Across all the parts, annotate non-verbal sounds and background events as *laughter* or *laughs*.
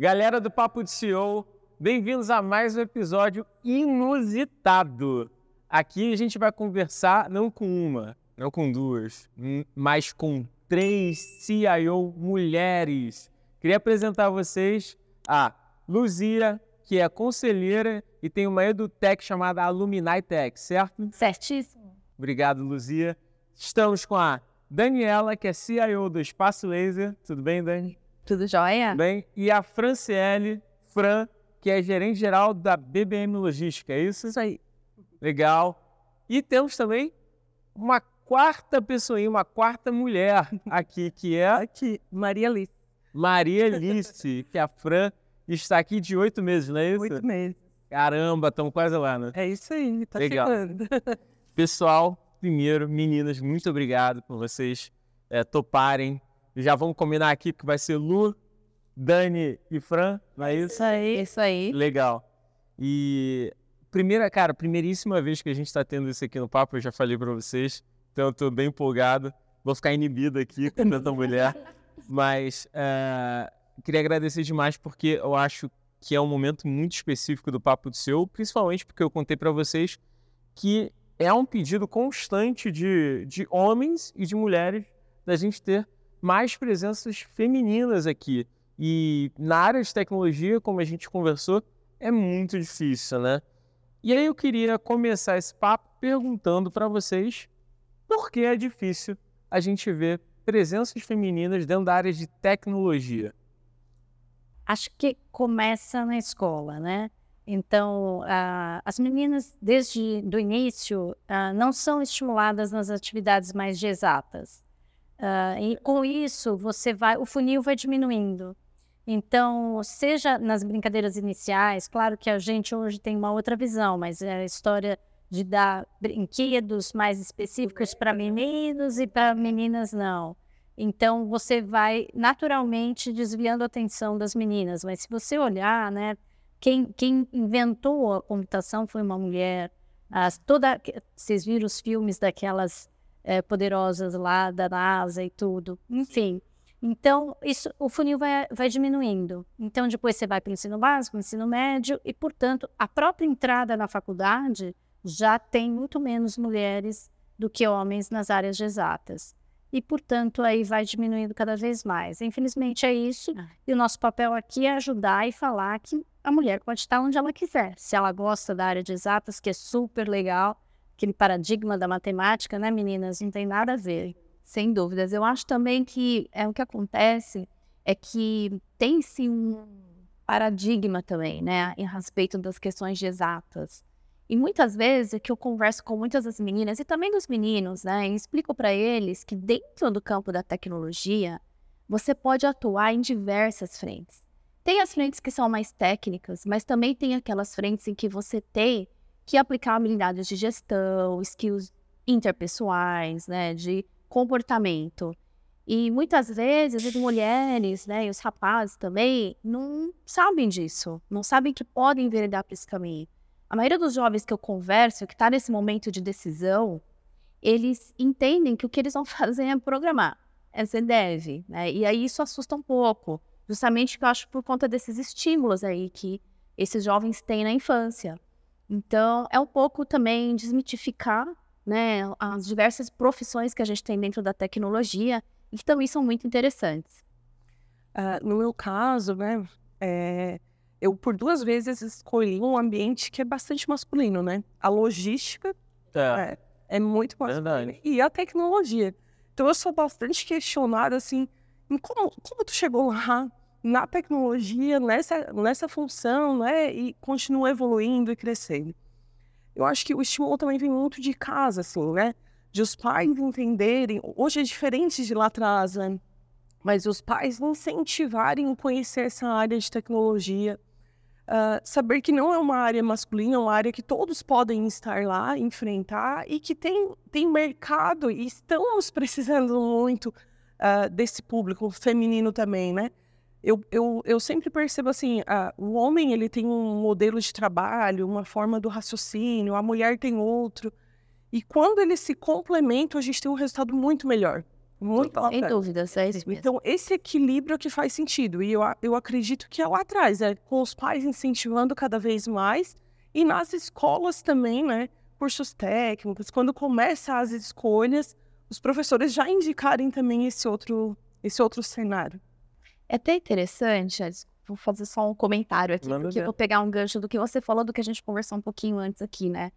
Galera do Papo de CEO, bem-vindos a mais um episódio inusitado. Aqui a gente vai conversar não com uma, não com duas, mas com três CIO mulheres. Queria apresentar a vocês a Luzia, que é conselheira e tem uma edutech chamada Alumni Tech, certo? Certíssimo. Obrigado, Luzia. Estamos com a Daniela, que é CIO do Espaço Laser. Tudo bem, Dani? Tudo jóia? Bem. E a Franciele, Fran, que é gerente geral da BBM Logística, é isso? Isso aí. Legal. E temos também uma quarta pessoinha, uma quarta mulher aqui, que é... Aqui, Maria Alice. Maria Alice, que a Fran está aqui de oito meses, não é isso? Oito meses. Caramba, estamos quase lá, né? É isso aí, tá Legal. chegando. *laughs* Pessoal, primeiro, meninas, muito obrigado por vocês é, toparem. Já vamos combinar aqui que vai ser Lu, Dani e Fran, não é isso? Isso aí. Isso aí. Legal. E primeira, cara, primeiríssima vez que a gente está tendo isso aqui no papo, eu já falei para vocês, então eu tô bem empolgado. Vou ficar inibido aqui com tanta mulher, *laughs* mas é, queria agradecer demais porque eu acho que é um momento muito específico do Papo do Seu, principalmente porque eu contei para vocês que é um pedido constante de, de homens e de mulheres da gente ter mais presenças femininas aqui. E na área de tecnologia, como a gente conversou, é muito difícil, né? E aí eu queria começar esse papo perguntando para vocês por que é difícil a gente ver presenças femininas dentro da área de tecnologia. Acho que começa na escola, né? Então, ah, as meninas, desde o início, ah, não são estimuladas nas atividades mais exatas. Ah, e com isso, você vai, o funil vai diminuindo. Então, seja nas brincadeiras iniciais, claro que a gente hoje tem uma outra visão, mas é a história de dar brinquedos mais específicos para meninos e para meninas não. Então, você vai naturalmente desviando a atenção das meninas. Mas se você olhar, né, quem, quem inventou a computação foi uma mulher. As, toda, vocês viram os filmes daquelas é, poderosas lá da NASA e tudo. Enfim, então isso, o funil vai, vai diminuindo. Então, depois você vai para o ensino básico, ensino médio, e, portanto, a própria entrada na faculdade já tem muito menos mulheres do que homens nas áreas de exatas e, portanto, aí vai diminuindo cada vez mais. Infelizmente é isso, ah. e o nosso papel aqui é ajudar e falar que a mulher pode estar onde ela quiser. Se ela gosta da área de exatas, que é super legal, aquele paradigma da matemática, né, meninas? Não tem nada a ver. Sem dúvidas. Eu acho também que é o que acontece é que tem-se um paradigma também, né, em respeito das questões de exatas. E muitas vezes é que eu converso com muitas das meninas e também dos meninos, né? E explico para eles que dentro do campo da tecnologia, você pode atuar em diversas frentes. Tem as frentes que são mais técnicas, mas também tem aquelas frentes em que você tem que aplicar habilidades de gestão, skills interpessoais, né, de comportamento. E muitas vezes as mulheres, né, e os rapazes também não sabem disso, não sabem que podem enveredar para esse caminho. A maioria dos jovens que eu converso, que está nesse momento de decisão, eles entendem que o que eles vão *laughs* fazer é programar, é ser dev, né? E aí isso assusta um pouco, justamente que eu acho por conta desses estímulos aí que esses jovens têm na infância. Então, é um pouco também desmitificar, né, as diversas profissões que a gente tem dentro da tecnologia e que também são muito interessantes. Uh, no meu caso, né, é, eu por duas vezes escolhi um ambiente que é bastante masculino, né? A logística é, é, é muito masculina. E a tecnologia. Então eu sou bastante questionada, assim, em como, como tu chegou lá na tecnologia, nessa, nessa função, né? E continua evoluindo e crescendo. Eu acho que o estímulo também vem muito de casa, assim, né? De os pais entenderem. Hoje é diferente de lá atrás, né? Mas os pais incentivarem conhecer essa área de tecnologia, Uh, saber que não é uma área masculina, é uma área que todos podem estar lá, enfrentar e que tem, tem mercado e estamos *laughs* precisando muito uh, desse público feminino também, né? Eu, eu, eu sempre percebo assim, uh, o homem ele tem um modelo de trabalho, uma forma do raciocínio, a mulher tem outro. E quando eles se complementam, a gente tem um resultado muito melhor. Muito Sem dúvidas, é isso mesmo. Então, esse equilíbrio é que faz sentido. E eu, eu acredito que é lá atrás, é com os pais incentivando cada vez mais e nas escolas também, né? Cursos técnicos, quando começam as escolhas, os professores já indicarem também esse outro, esse outro cenário. É até interessante, vou fazer só um comentário aqui, Manda porque ver. vou pegar um gancho do que você falou, do que a gente conversou um pouquinho antes aqui, né?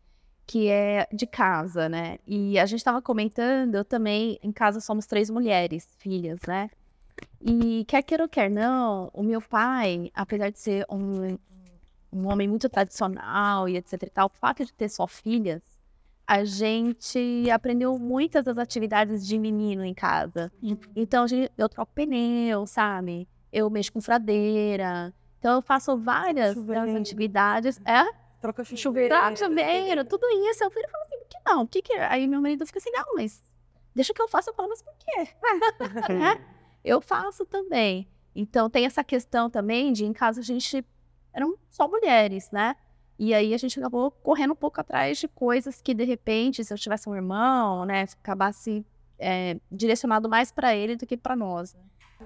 Que é de casa, né? E a gente estava comentando, eu também, em casa somos três mulheres, filhas, né? E quer queira ou quer não, o meu pai, apesar de ser um, um homem muito tradicional e etc e tal, o fato de ter só filhas, a gente aprendeu muitas das atividades de menino em casa. Então, eu troco pneu, sabe? Eu mexo com fradeira. Então, eu faço várias atividades. É? Troca chuveiro. Troca chuveiro, tudo isso. Eu falei assim, por que não? Por que que... Aí meu marido fica assim, não, mas deixa que eu faça. Eu falo, mas por quê? *laughs* é? Eu faço também. Então, tem essa questão também de, em casa, a gente... Eram só mulheres, né? E aí a gente acabou correndo um pouco atrás de coisas que, de repente, se eu tivesse um irmão, né, acabasse é, direcionado mais para ele do que para nós. Né?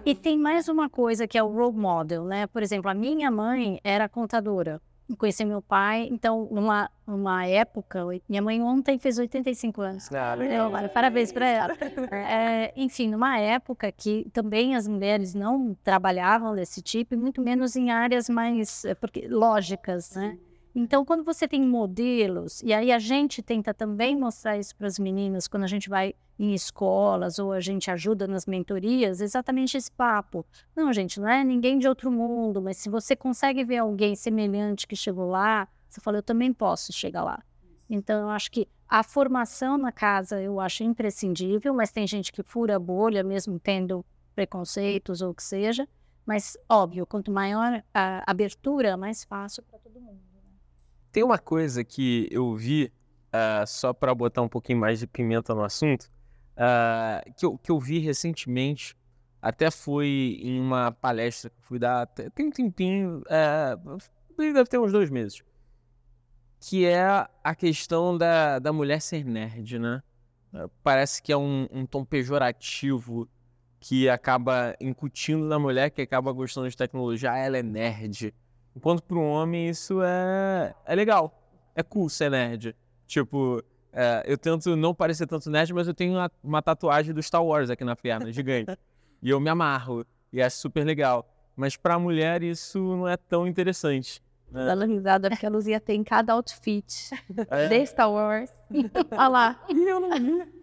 E tem mais uma coisa que é o role model, né? Por exemplo, a minha mãe era contadora. conheci meu pai, então, numa, numa época, minha mãe ontem fez 85 anos. Ah, legal. parabéns para ela. *laughs* É, enfim, numa época que também as mulheres não trabalhavam desse tipo, e muito menos em áreas mais é, porque, lógicas, né? Então, quando você tem modelos, e aí a gente tenta também mostrar isso para as meninas quando a gente vai em escolas ou a gente ajuda nas mentorias, exatamente esse papo. Não, gente, não é ninguém de outro mundo, mas se você consegue ver alguém semelhante que chegou lá, você fala, eu também posso chegar lá. Então, eu acho que a formação na casa eu acho imprescindível, mas tem gente que fura a bolha, mesmo tendo preconceitos ou o que seja. Mas, óbvio, quanto maior a abertura, mais fácil para todo mundo. Tem uma coisa que eu vi, uh, só para botar um pouquinho mais de pimenta no assunto, uh, que, eu, que eu vi recentemente, até foi em uma palestra que fui dar, tem um tempinho, uh, deve ter uns dois meses, que é a questão da, da mulher ser nerd, né? Parece que é um, um tom pejorativo que acaba incutindo na mulher que acaba gostando de tecnologia, ah, ela é nerd Enquanto para um homem isso é, é legal. É cool ser nerd. Tipo, é, eu tento não parecer tanto nerd, mas eu tenho uma, uma tatuagem do Star Wars aqui na perna, gigante. *laughs* e eu me amarro. E acho super legal. Mas para a mulher isso não é tão interessante. Né? Dando risada porque a Luzia tem cada outfit é? de Star Wars. *laughs* Olha lá. Eu não vi.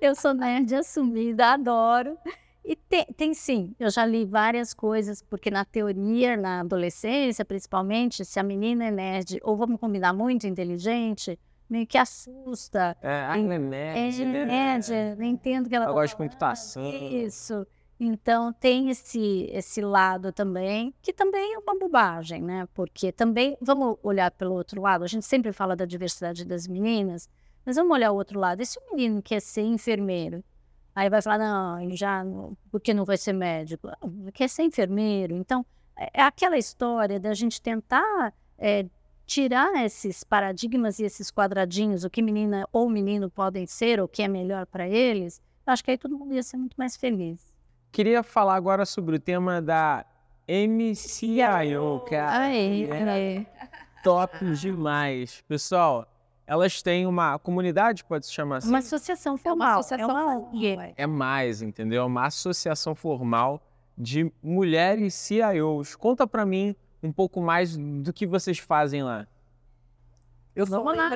Eu sou nerd assumida, adoro. E tem, tem, sim, eu já li várias coisas, porque na teoria, na adolescência principalmente, se a menina é nerd ou vamos combinar muito inteligente, meio que assusta. É, a é nerd. É né? nerd, não entendo que ela. Eu tá gosto de computação. Isso. Então tem esse esse lado também, que também é uma bobagem, né? Porque também vamos olhar pelo outro lado. A gente sempre fala da diversidade das meninas, mas vamos olhar o outro lado. E se o menino quer ser enfermeiro? Aí vai falar, não, ele já, porque não vai ser médico? Quer ser enfermeiro. Então, é, é aquela história da gente tentar é, tirar esses paradigmas e esses quadradinhos, o que menina ou menino podem ser, o que é melhor para eles. Acho que aí todo mundo ia ser muito mais feliz. Queria falar agora sobre o tema da MCIO, cara. Aí, é top demais. Pessoal, elas têm uma comunidade, pode se chamar assim? Uma associação formal. É uma associação é, uma... é mais, entendeu? É uma associação formal de mulheres CIOs. Conta para mim um pouco mais do que vocês fazem lá. Eu sou Vamos lá.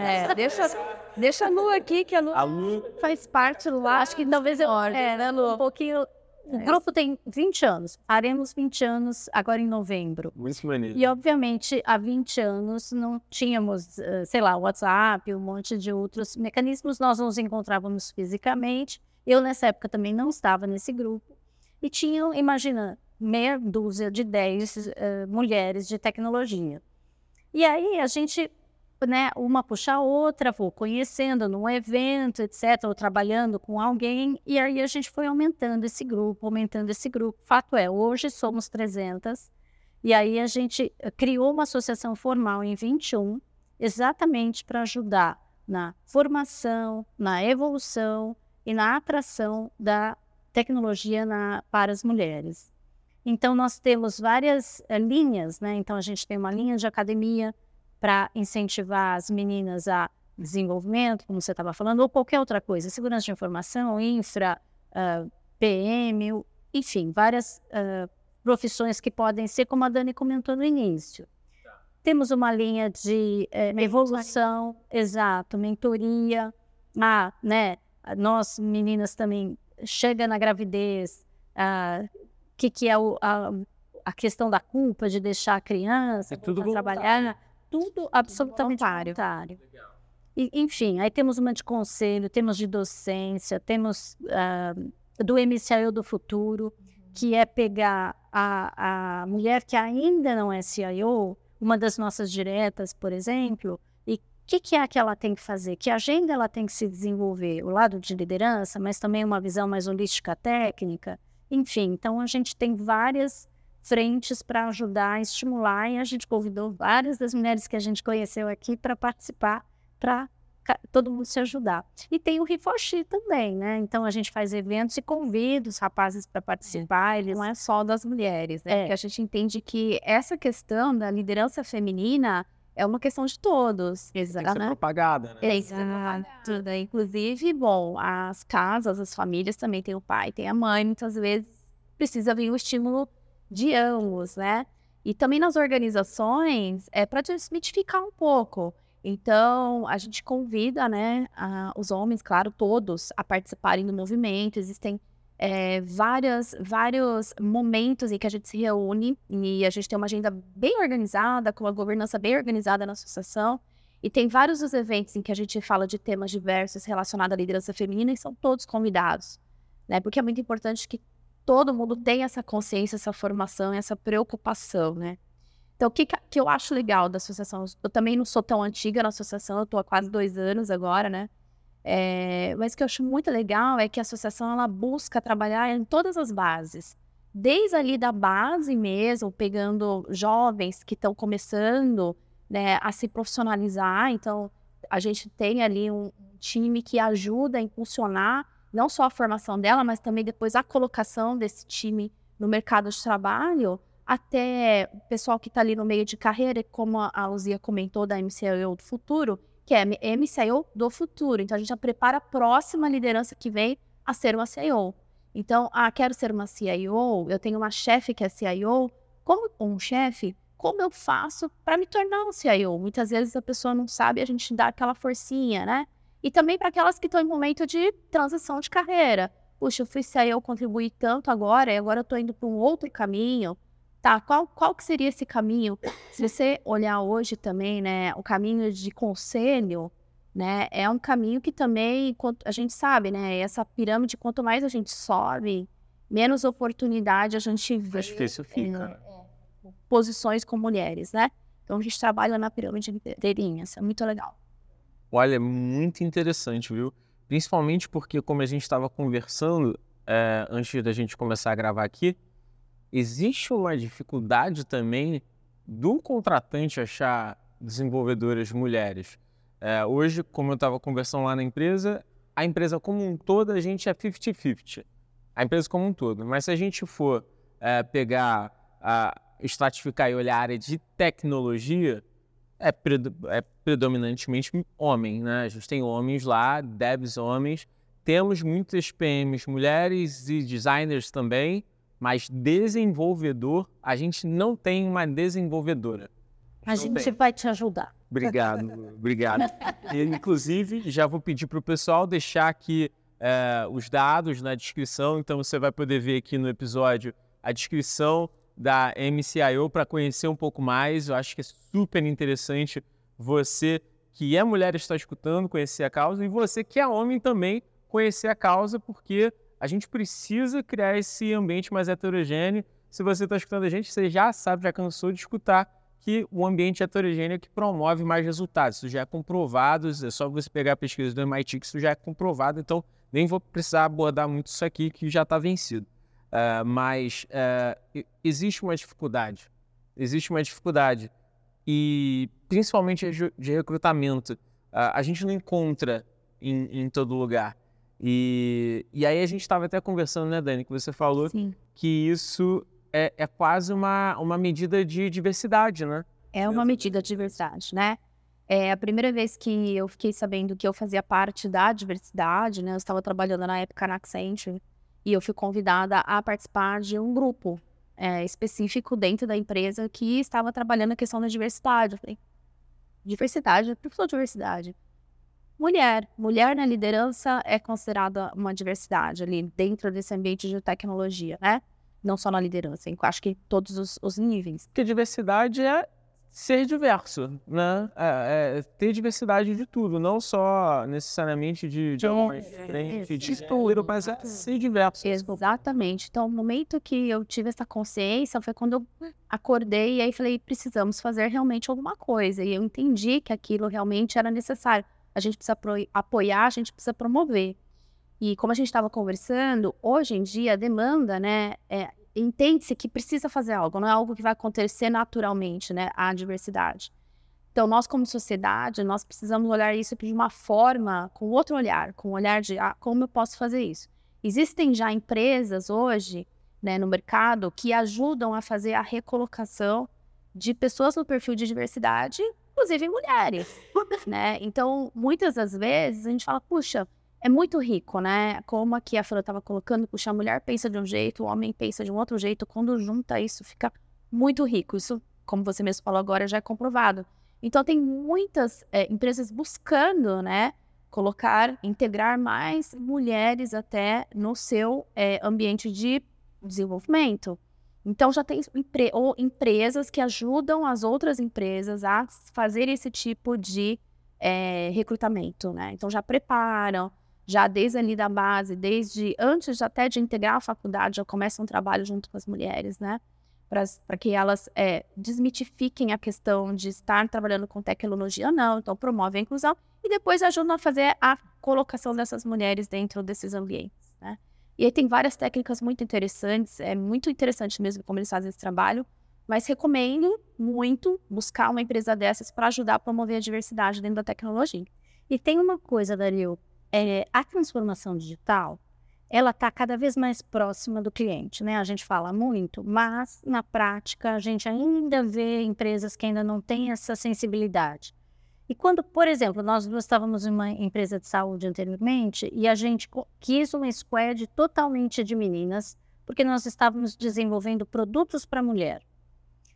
é, deixa, deixa a Lu aqui, que a Lu, a Lu... faz parte lá. Acho que talvez eu é, né, Lu? um pouquinho o é. grupo tem 20 anos. Faremos 20 anos agora em novembro. Muito maneiro. E, obviamente, há 20 anos não tínhamos, eh, sei lá, WhatsApp, um monte de outros mecanismos. Nós nos encontrávamos fisicamente. Eu, nessa época, também não estava nesse grupo. E tinham, imagina, meia dúzia de 10 uh, eh, mulheres de tecnologia. E aí a gente né, uma puxa a outra, vou conhecendo num evento, etc., ou trabalhando com alguém, e aí a gente foi aumentando esse grupo, aumentando esse grupo. Fato é, hoje somos 300, e aí a gente criou uma associação formal em 21, exatamente para ajudar na formação, na evolução e na atração da tecnologia na, para as mulheres. Então, nós temos várias uh, linhas, né? Então, a gente tem uma linha de academia para incentivar as meninas a desenvolvimento, como você estava falando, ou qualquer outra coisa, segurança de informação, infra, uh, PM, enfim, várias uh, profissões que podem ser, como a Dani comentou no início. Tá. Temos uma linha de eh, evolução, exato, mentoria, ah, né, nós meninas também chega na gravidez, o que, que é o, a, a questão da culpa de deixar a criança é tudo trabalhar, tudo absolutamente voluntário. voluntário. E, enfim, aí temos uma de conselho, temos de docência, temos uh, do MCIO do futuro, que é pegar a, a mulher que ainda não é CIO, uma das nossas diretas, por exemplo, e o que, que é que ela tem que fazer? Que agenda ela tem que se desenvolver? O lado de liderança, mas também uma visão mais holística técnica. Enfim, então a gente tem várias frentes para ajudar, estimular, e a gente convidou várias das mulheres que a gente conheceu aqui para participar para todo mundo se ajudar. E tem o Rifoshi também, né? Então a gente faz eventos e convida os rapazes para participar. Eles... Não é só das mulheres, né? É. Porque a gente entende que essa questão da liderança feminina é uma questão de todos. Exato. Tem que ser propagada, né? Exato. Né? Inclusive, bom, as casas, as famílias também tem o pai, tem a mãe, muitas vezes precisa vir o estímulo de ambos, né? E também nas organizações, é para desmitificar um pouco. Então, a gente convida, né, a, os homens, claro, todos, a participarem do movimento. Existem é, várias, vários momentos em que a gente se reúne e a gente tem uma agenda bem organizada, com uma governança bem organizada na associação. E tem vários dos eventos em que a gente fala de temas diversos relacionados à liderança feminina e são todos convidados, né? Porque é muito importante que todo mundo tenha essa consciência, essa formação, essa preocupação, né? Então, o que, que eu acho legal da associação? Eu também não sou tão antiga na associação, eu estou há quase dois anos agora, né? É, mas o que eu acho muito legal é que a associação ela busca trabalhar em todas as bases. Desde ali da base mesmo, pegando jovens que estão começando né, a se profissionalizar. Então, a gente tem ali um time que ajuda a impulsionar não só a formação dela, mas também depois a colocação desse time no mercado de trabalho até o pessoal que está ali no meio de carreira, como a Luzia comentou da MCIO do futuro, que é MCIO do futuro. Então, a gente já prepara a próxima liderança que vem a ser uma CIO. Então, ah, quero ser uma CIO, eu tenho uma chefe que é CIO, como um chefe, como eu faço para me tornar um CIO? Muitas vezes a pessoa não sabe, a gente dá aquela forcinha, né? E também para aquelas que estão em momento de transição de carreira. Puxa, eu fui CIO, contribuí tanto agora, e agora eu estou indo para um outro caminho tá, qual, qual que seria esse caminho? Se você olhar hoje também, né, o caminho de conselho, né, é um caminho que também, a gente sabe, né, essa pirâmide, quanto mais a gente sobe, menos oportunidade a gente vê. Mais difícil fica, é, é, posições com mulheres, né? Então a gente trabalha na pirâmide inteirinha, isso é muito legal. Olha, é muito interessante, viu? Principalmente porque, como a gente estava conversando é, antes da gente começar a gravar aqui, existe uma dificuldade também do contratante achar desenvolvedoras mulheres. É, hoje, como eu estava conversando lá na empresa, a empresa como um todo, a gente é 50-50. A empresa como um todo. Mas se a gente for é, pegar, a, estratificar e olhar a área de tecnologia, é, pred é predominantemente homem, né? A gente tem homens lá, devs homens. Temos muitas PMs mulheres e designers também, mas desenvolvedor, a gente não tem uma desenvolvedora. A gente tem. vai te ajudar. Obrigado, *laughs* obrigado. E, inclusive, já vou pedir para o pessoal deixar aqui é, os dados na descrição, então você vai poder ver aqui no episódio a descrição da MCIO para conhecer um pouco mais. Eu acho que é super interessante você que é mulher está escutando conhecer a causa e você que é homem também conhecer a causa, porque a gente precisa criar esse ambiente mais heterogêneo. Se você está escutando a gente, você já sabe, já cansou de escutar que o ambiente heterogêneo é que promove mais resultados. Isso já é comprovado, é só você pegar a pesquisa do MIT que isso já é comprovado, então nem vou precisar abordar muito isso aqui, que já está vencido. Uh, mas uh, existe uma dificuldade. Existe uma dificuldade. E principalmente de recrutamento. a, a gente não encontra em, em todo lugar. E, e aí a gente estava até conversando, né, Dani, que você falou Sim. que isso é, é quase uma, uma medida de diversidade, né? É uma medida de diversidade, né? É a primeira vez que eu fiquei sabendo que eu fazia parte da diversidade, né? Eu estava trabalhando na época na Accenture e eu fui convidada a participar de um grupo é, específico dentro da empresa que estava trabalhando a questão da diversidade. Eu falei, diversidade? Por que diversidade? Mulher. Mulher na liderança é considerada uma diversidade ali dentro desse ambiente de tecnologia, né? Não só na liderança, acho que todos os, os níveis. Porque diversidade é ser diverso, né? É, é, ter diversidade de tudo, não só necessariamente de, de homens, frente, de tudo, mas é ser diverso. Exatamente. Então, o momento que eu tive essa consciência foi quando eu acordei e aí falei, precisamos fazer realmente alguma coisa. E eu entendi que aquilo realmente era necessário. A gente precisa apoiar, a gente precisa promover. E como a gente estava conversando, hoje em dia a demanda, né, é, entende-se que precisa fazer algo, não é algo que vai acontecer naturalmente, né? A diversidade. Então, nós como sociedade, nós precisamos olhar isso de uma forma, com outro olhar, com o olhar de ah, como eu posso fazer isso. Existem já empresas hoje, né, no mercado, que ajudam a fazer a recolocação de pessoas no perfil de diversidade, inclusive mulheres, *laughs* né? Então, muitas das vezes a gente fala, puxa, é muito rico, né? Como aqui a Fran estava colocando, puxa, a mulher pensa de um jeito, o homem pensa de um outro jeito. Quando junta isso, fica muito rico. Isso, como você mesmo falou agora, já é comprovado. Então, tem muitas é, empresas buscando, né? Colocar, integrar mais mulheres até no seu é, ambiente de desenvolvimento. Então, já tem empre ou empresas que ajudam as outras empresas a fazer esse tipo de é, recrutamento, né? Então, já preparam, já desde ali da base, desde antes até de integrar a faculdade, já começa um trabalho junto com as mulheres, né? Para que elas é, desmitifiquem a questão de estar trabalhando com tecnologia não, então promove a inclusão e depois ajudam a fazer a colocação dessas mulheres dentro desses ambientes, né? E aí tem várias técnicas muito interessantes, é muito interessante mesmo como eles fazem esse trabalho, mas recomendo muito buscar uma empresa dessas para ajudar a promover a diversidade dentro da tecnologia. E tem uma coisa, Dario, é, a transformação digital ela está cada vez mais próxima do cliente, né? A gente fala muito, mas na prática a gente ainda vê empresas que ainda não têm essa sensibilidade. E quando, por exemplo, nós duas estávamos em uma empresa de saúde anteriormente e a gente quis uma squad totalmente de meninas, porque nós estávamos desenvolvendo produtos para mulher.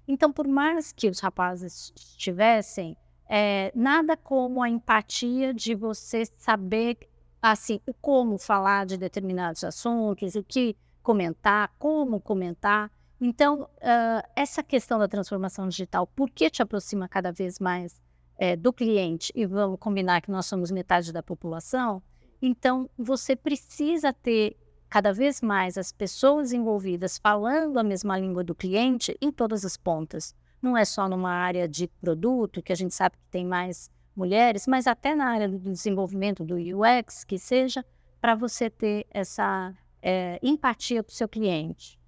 Então, por mais que os rapazes estivessem, é, nada como a empatia de você saber assim o como falar de determinados assuntos, o que comentar, como comentar. Então, uh, essa questão da transformação digital, por que te aproxima cada vez mais é, do cliente? E vamos combinar que nós somos metade da população. Então, você precisa ter cada vez mais as pessoas envolvidas falando a mesma língua do cliente em todas as pontas não é só numa área de produto, que a gente sabe que tem mais mulheres, mas até na área do desenvolvimento do UX, que seja, para você ter essa é, empatia para o seu cliente.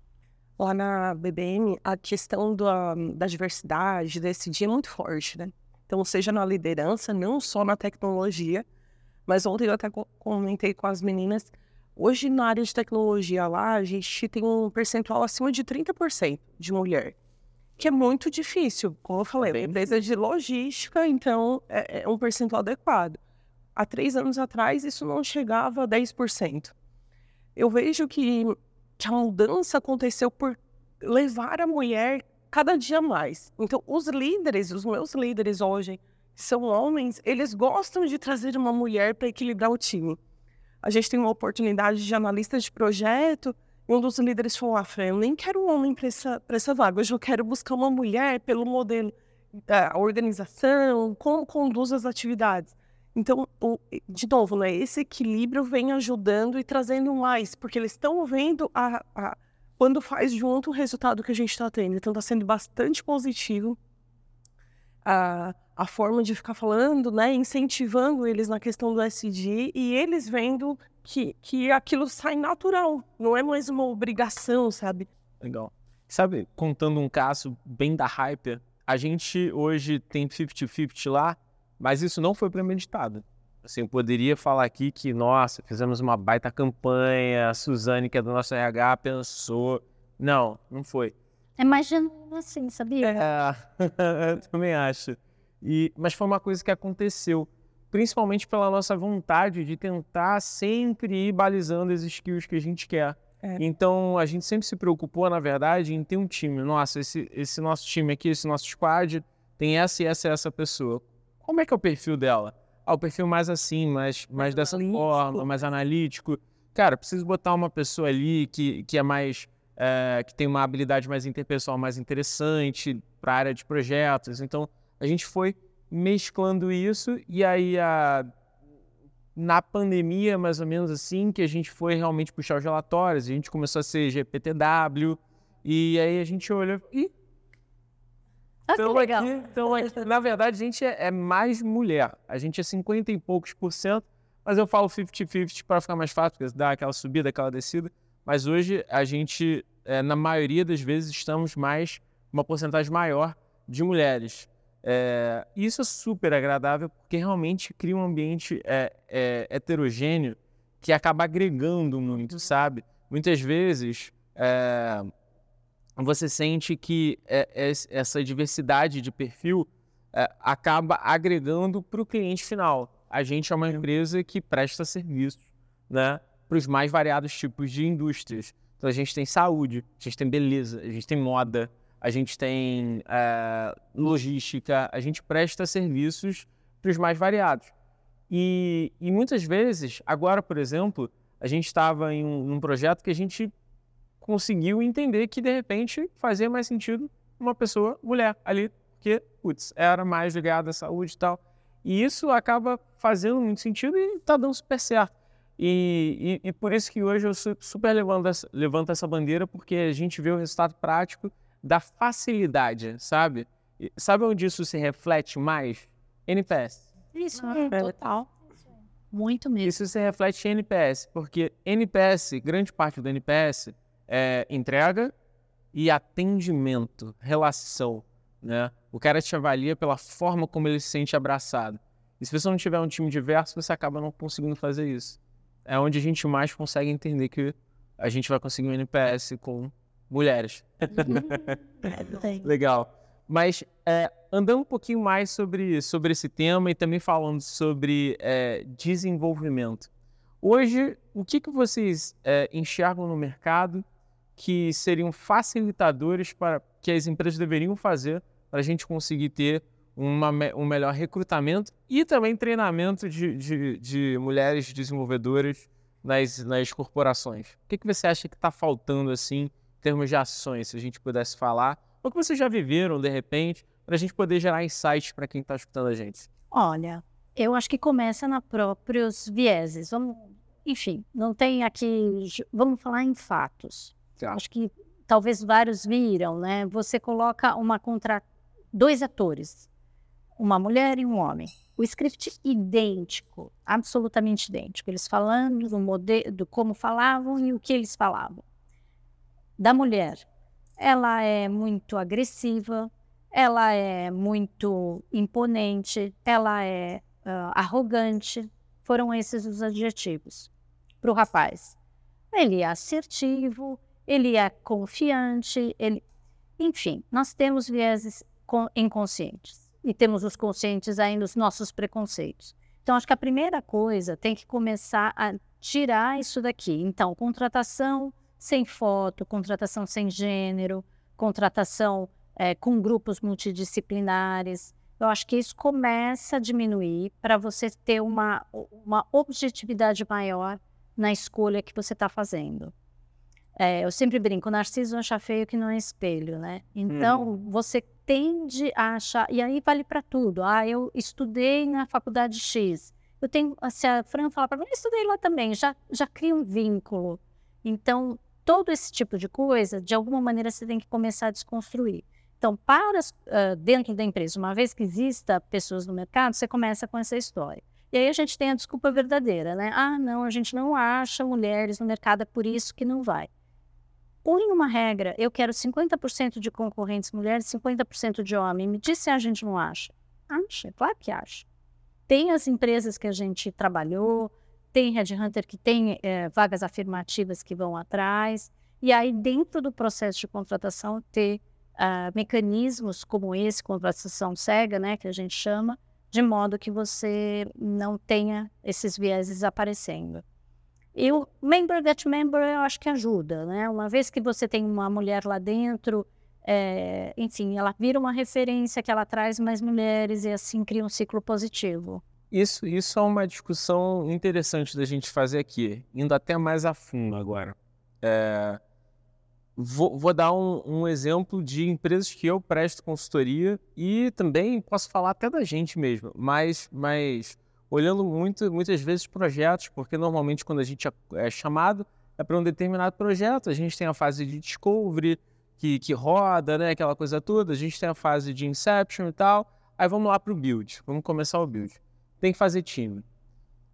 Lá na BBM, a questão da, da diversidade, decidir é muito forte, né? Então, seja na liderança, não só na tecnologia, mas ontem eu até comentei com as meninas, hoje na área de tecnologia lá, a gente tem um percentual acima de 30% de mulher que é muito difícil. Como eu falei, é uma empresa de logística, então é, é, um percentual adequado. Há três anos atrás, isso não chegava a 10%. Eu vejo que, que a mudança aconteceu por levar a mulher cada dia mais. Então, os líderes, os meus líderes hoje, são homens, eles gostam de trazer uma mulher para equilibrar o time. A gente tem uma oportunidade de analista de projeto, um dos líderes falou: ah, eu nem quero um homem para essa, essa vaga, hoje eu quero buscar uma mulher pelo modelo da organização, como conduz as atividades. Então, o, de novo, né, esse equilíbrio vem ajudando e trazendo mais, porque eles estão vendo a, a, quando faz junto o resultado que a gente está tendo. Então, está sendo bastante positivo a, a forma de ficar falando, né, incentivando eles na questão do SD e eles vendo que, que aquilo sai natural, não é mais uma obrigação, sabe? Legal. Sabe, contando um caso bem da Hyper, a gente hoje tem 50-50 lá, Mas isso não foi premeditado. Assim, eu poderia falar aqui que, nossa, fizemos uma baita campanha, a Suzane, que é do nosso RH, pensou. Não, não foi. É mais genuíno assim, sabia? É, *laughs* eu também acho. E, mas foi uma coisa que aconteceu, principalmente pela nossa vontade de tentar sempre ir balizando as skills que a gente quer. É. Então, a gente sempre se preocupou, na verdade, em ter um time. Nossa, esse, esse nosso time aqui, esse nosso squad, tem essa e essa e essa pessoa. Como é que é o perfil dela? ah, o perfil mais assim, mais, mais, dessa analítico. forma, mais analítico. Cara, preciso botar uma pessoa ali que, que é mais. É, que tem uma habilidade mais interpessoal mais interessante para a área de projetos. Então, a gente foi mesclando isso e aí a, na pandemia, mais ou menos assim, que a gente foi realmente puxar os relatórios, a gente começou a ser GPTW e aí a gente olha e ah, então, legal. Aqui, então, aqui, na verdade, a gente é, é, mais mulher. A gente é 50 e poucos por cento, mas eu falo 50-50 para ficar mais fácil, porque dá aquela subida, aquela descida. Mas hoje a gente, é, na maioria das vezes, estamos mais, uma porcentagem maior de mulheres. É, isso é super agradável, porque realmente cria um ambiente é, é, heterogêneo que acaba agregando muito, uhum. sabe? Muitas vezes é, você sente que é, é, essa diversidade de perfil acaba agregando para o cliente final. A gente é uma empresa que presta serviços né, para os mais variados tipos de indústrias. Então a gente tem saúde, a gente tem beleza, a gente tem moda, a gente tem é, logística, a gente presta serviços para os mais variados. E, e, muitas vezes, agora, por exemplo, a gente estava em um, um projeto que a gente conseguiu entender que, de repente, fazia mais sentido uma pessoa mulher ali, que, putz, era mais ligada à saúde e tal. E isso acaba fazendo muito sentido e está dando super certo. E, e, e, por isso que hoje eu super levanto essa, levanto essa bandeira, porque a gente vê o resultado prático da facilidade, sabe? E sabe onde isso se reflete mais? NPS. Isso, é, total. Muito mesmo. Isso se reflete em NPS, porque NPS, grande parte do NPS, é, entrega e atendimento, relação. Né? O cara te avalia pela forma como ele se sente abraçado. E se você não tiver um time diverso, você acaba não conseguindo fazer isso. É onde a gente mais consegue entender que a gente vai conseguir um NPS com mulheres. *laughs* Legal. Mas é, andando um pouquinho mais sobre, sobre esse tema e também falando sobre é, desenvolvimento. Hoje, o que, que vocês é, enxergam no mercado que seriam facilitadores para que as empresas deveriam fazer para a gente conseguir ter uma, um melhor recrutamento e também treinamento de, de, de mulheres desenvolvedoras nas, nas corporações. O que, que você acha que está faltando assim termos de ações, se a gente pudesse falar? Ou que vocês já viveram, de repente, para a gente poder gerar insights para quem está escutando a gente? Olha, eu acho que começa na próprios vieses. Vamos, enfim, não tem aqui. Vamos falar em fatos. Tá. Acho que talvez vários viram, né? Você coloca uma contra dois atores, uma mulher e um homem. O script idêntico, absolutamente idêntico. Eles falando do modelo, do como falavam e o que eles falavam. Da mulher, ela é muito agressiva, ela é muito imponente, ela é uh, arrogante. Foram esses os adjetivos. Para o rapaz, ele é assertivo, ele é confiante, ele... enfim, nós temos vieses inconscientes e temos os conscientes ainda os nossos preconceitos. Então, acho que a primeira coisa tem que começar a tirar isso daqui. Então, contratação sem foto, contratação sem gênero, contratação é, com grupos multidisciplinares. Eu acho que isso começa a diminuir para você ter uma, uma objetividade maior na escolha que você está fazendo. É, eu sempre brinco, narciso acha feio que não é espelho, né? Então, uhum. você tende a achar, e aí vale para tudo. Ah, eu estudei na faculdade X. Eu tenho, se a Fran falar para mim, eu estudei lá também, já, já cria um vínculo. Então, todo esse tipo de coisa, de alguma maneira, você tem que começar a desconstruir. Então, para uh, dentro da empresa, uma vez que exista pessoas no mercado, você começa com essa história. E aí a gente tem a desculpa verdadeira, né? Ah, não, a gente não acha mulheres no mercado, é por isso que não vai põe uma regra, eu quero 50% de concorrentes mulheres, 50% de homem. Me diz se a gente não acha. Acha, claro que acha. Tem as empresas que a gente trabalhou, tem Headhunter que tem é, vagas afirmativas que vão atrás, e aí dentro do processo de contratação ter uh, mecanismos como esse, contratação cega, né, que a gente chama, de modo que você não tenha esses vieses aparecendo. E o member get member eu acho que ajuda, né? Uma vez que você tem uma mulher lá dentro, é, enfim, ela vira uma referência que ela traz mais mulheres e assim cria um ciclo positivo. Isso, isso é uma discussão interessante da gente fazer aqui, indo até mais a fundo agora. É, vou, vou, dar um, um, exemplo de empresas que eu presto consultoria e também posso falar até da gente mesmo, mas, mas olhando muito, muitas vezes projetos, porque normalmente quando a gente é, é chamado é para um determinado projeto, a gente tem a fase de discovery, que, que roda, né, aquela coisa toda, a gente tem a fase de inception e tal, aí vamos lá para o build, vamos começar o build. Tem que fazer time.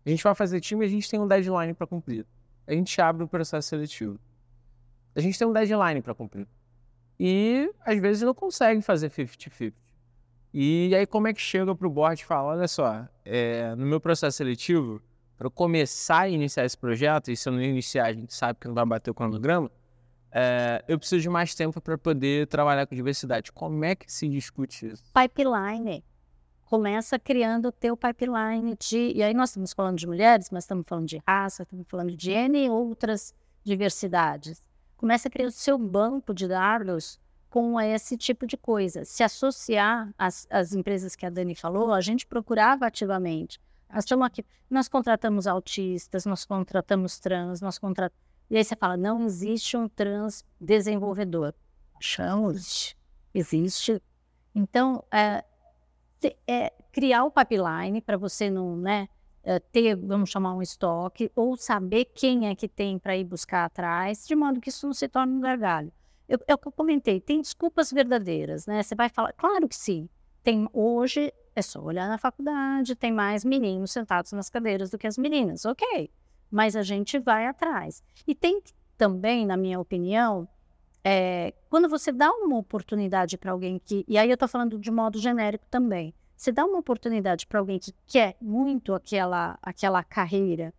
A gente vai fazer time e a gente tem um deadline para cumprir. A gente abre o processo seletivo. A gente tem um deadline para cumprir. E às vezes não consegue fazer 50-50. E aí, como é que chega para o board e fala: olha só, é, no meu processo seletivo, para começar a iniciar esse projeto, e se eu não iniciar, a gente sabe que não vai bater o cronograma, é, eu preciso de mais tempo para poder trabalhar com diversidade. Como é que se discute isso? Pipeline. Começa criando o teu pipeline de. E aí, nós estamos falando de mulheres, mas estamos falando de raça, estamos falando de N outras diversidades. Começa a criar o seu banco de dados com esse tipo de coisa. Se associar às, às empresas que a Dani falou, a gente procurava ativamente. Nós estamos aqui, nós contratamos autistas, nós contratamos trans, nós contratamos. E aí você fala, não existe um trans desenvolvedor. Achamos, existe. Então, é, é, criar o pipeline para você não, né, é, ter, vamos chamar um estoque, ou saber quem é que tem para ir buscar atrás, de modo que isso não se torne um gargalho. Eu, é o que eu comentei, tem desculpas verdadeiras, né? Você vai falar, claro que sim. Tem hoje é só olhar na faculdade, tem mais meninos sentados nas cadeiras do que as meninas, ok? Mas a gente vai atrás. E tem também, na minha opinião, é, quando você dá uma oportunidade para alguém que, e aí eu estou falando de modo genérico também, você dá uma oportunidade para alguém que quer muito aquela, aquela carreira,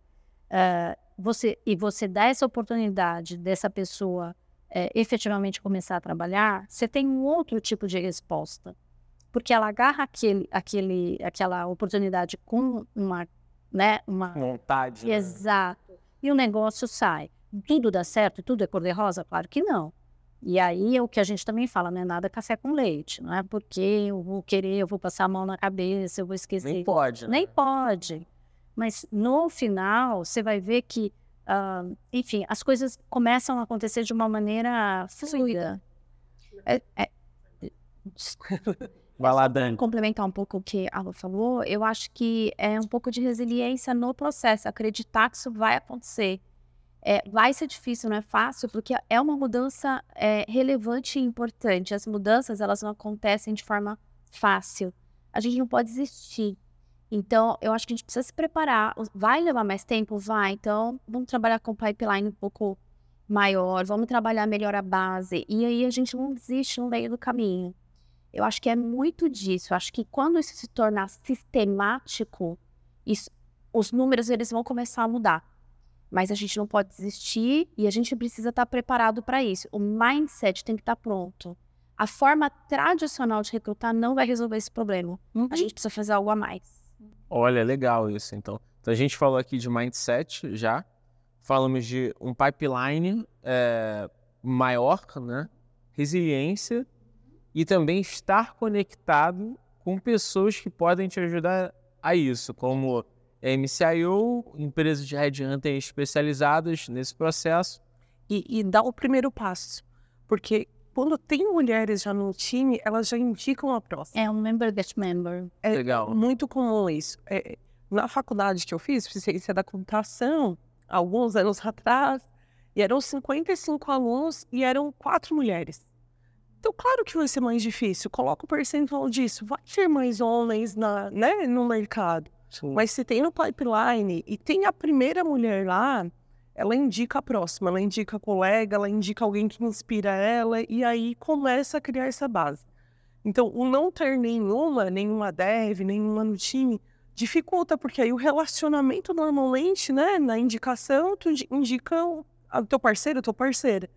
uh, você e você dá essa oportunidade dessa pessoa é, efetivamente começar a trabalhar, você tem um outro tipo de resposta. Porque ela agarra aquele, aquele, aquela oportunidade com uma, né, uma vontade. Né? Exato. E o negócio sai. Tudo dá certo? Tudo é cor-de-rosa? Claro que não. E aí é o que a gente também fala, não é nada café com leite, não é porque eu vou querer, eu vou passar a mão na cabeça, eu vou esquecer. Nem pode. Né? Nem pode. Mas no final, você vai ver que Uh, enfim, as coisas começam a acontecer de uma maneira fluida. É, é... *laughs* Vai lá, Dani. Complementar um pouco o que a Lu falou, eu acho que é um pouco de resiliência no processo, acreditar que isso vai acontecer. É, vai ser difícil, não é fácil, porque é uma mudança é, relevante e importante. As mudanças, elas não acontecem de forma fácil. A gente não pode desistir. Então, eu acho que a gente precisa se preparar. Vai levar mais tempo? Vai. Então, vamos trabalhar com pipeline um pouco maior, vamos trabalhar melhor a base. E aí a gente não desiste no meio do caminho. Eu acho que é muito disso. Eu acho que quando isso se tornar sistemático, isso, os números eles vão começar a mudar. Mas a gente não pode desistir e a gente precisa estar preparado para isso. O mindset tem que estar pronto. A forma tradicional de recrutar não vai resolver esse problema. Uhum. A gente precisa fazer algo a mais. Olha, legal isso, então. Então a gente falou aqui de mindset já, falamos de um pipeline é, maior, né? Resiliência e também estar conectado com pessoas que podem te ajudar a isso, como MCIO, empresas de headhunting especializadas nesse processo. E, e dar o primeiro passo, porque quando tem mulheres já no time, elas já indicam a próxima. É um member get member. É Legal. muito comum isso. É, na faculdade que eu fiz, ciência da computação, alguns anos atrás, e eram 55 alunos e eram quatro mulheres. Então, claro que vai ser mais difícil. Coloca o percentual disso. Vai ter mais homens na, né, no mercado. Sim. Mas se tem no pipeline e tem a primeira mulher lá, ela indica a próxima, ela indica a colega, ela indica alguém que inspira ela, e aí começa a criar essa base. Então, o não ter nenhuma, nenhuma dev, nenhuma no time, dificulta, porque aí o relacionamento normalmente, né, na indicação, tu indica o teu parceiro, teu parceira.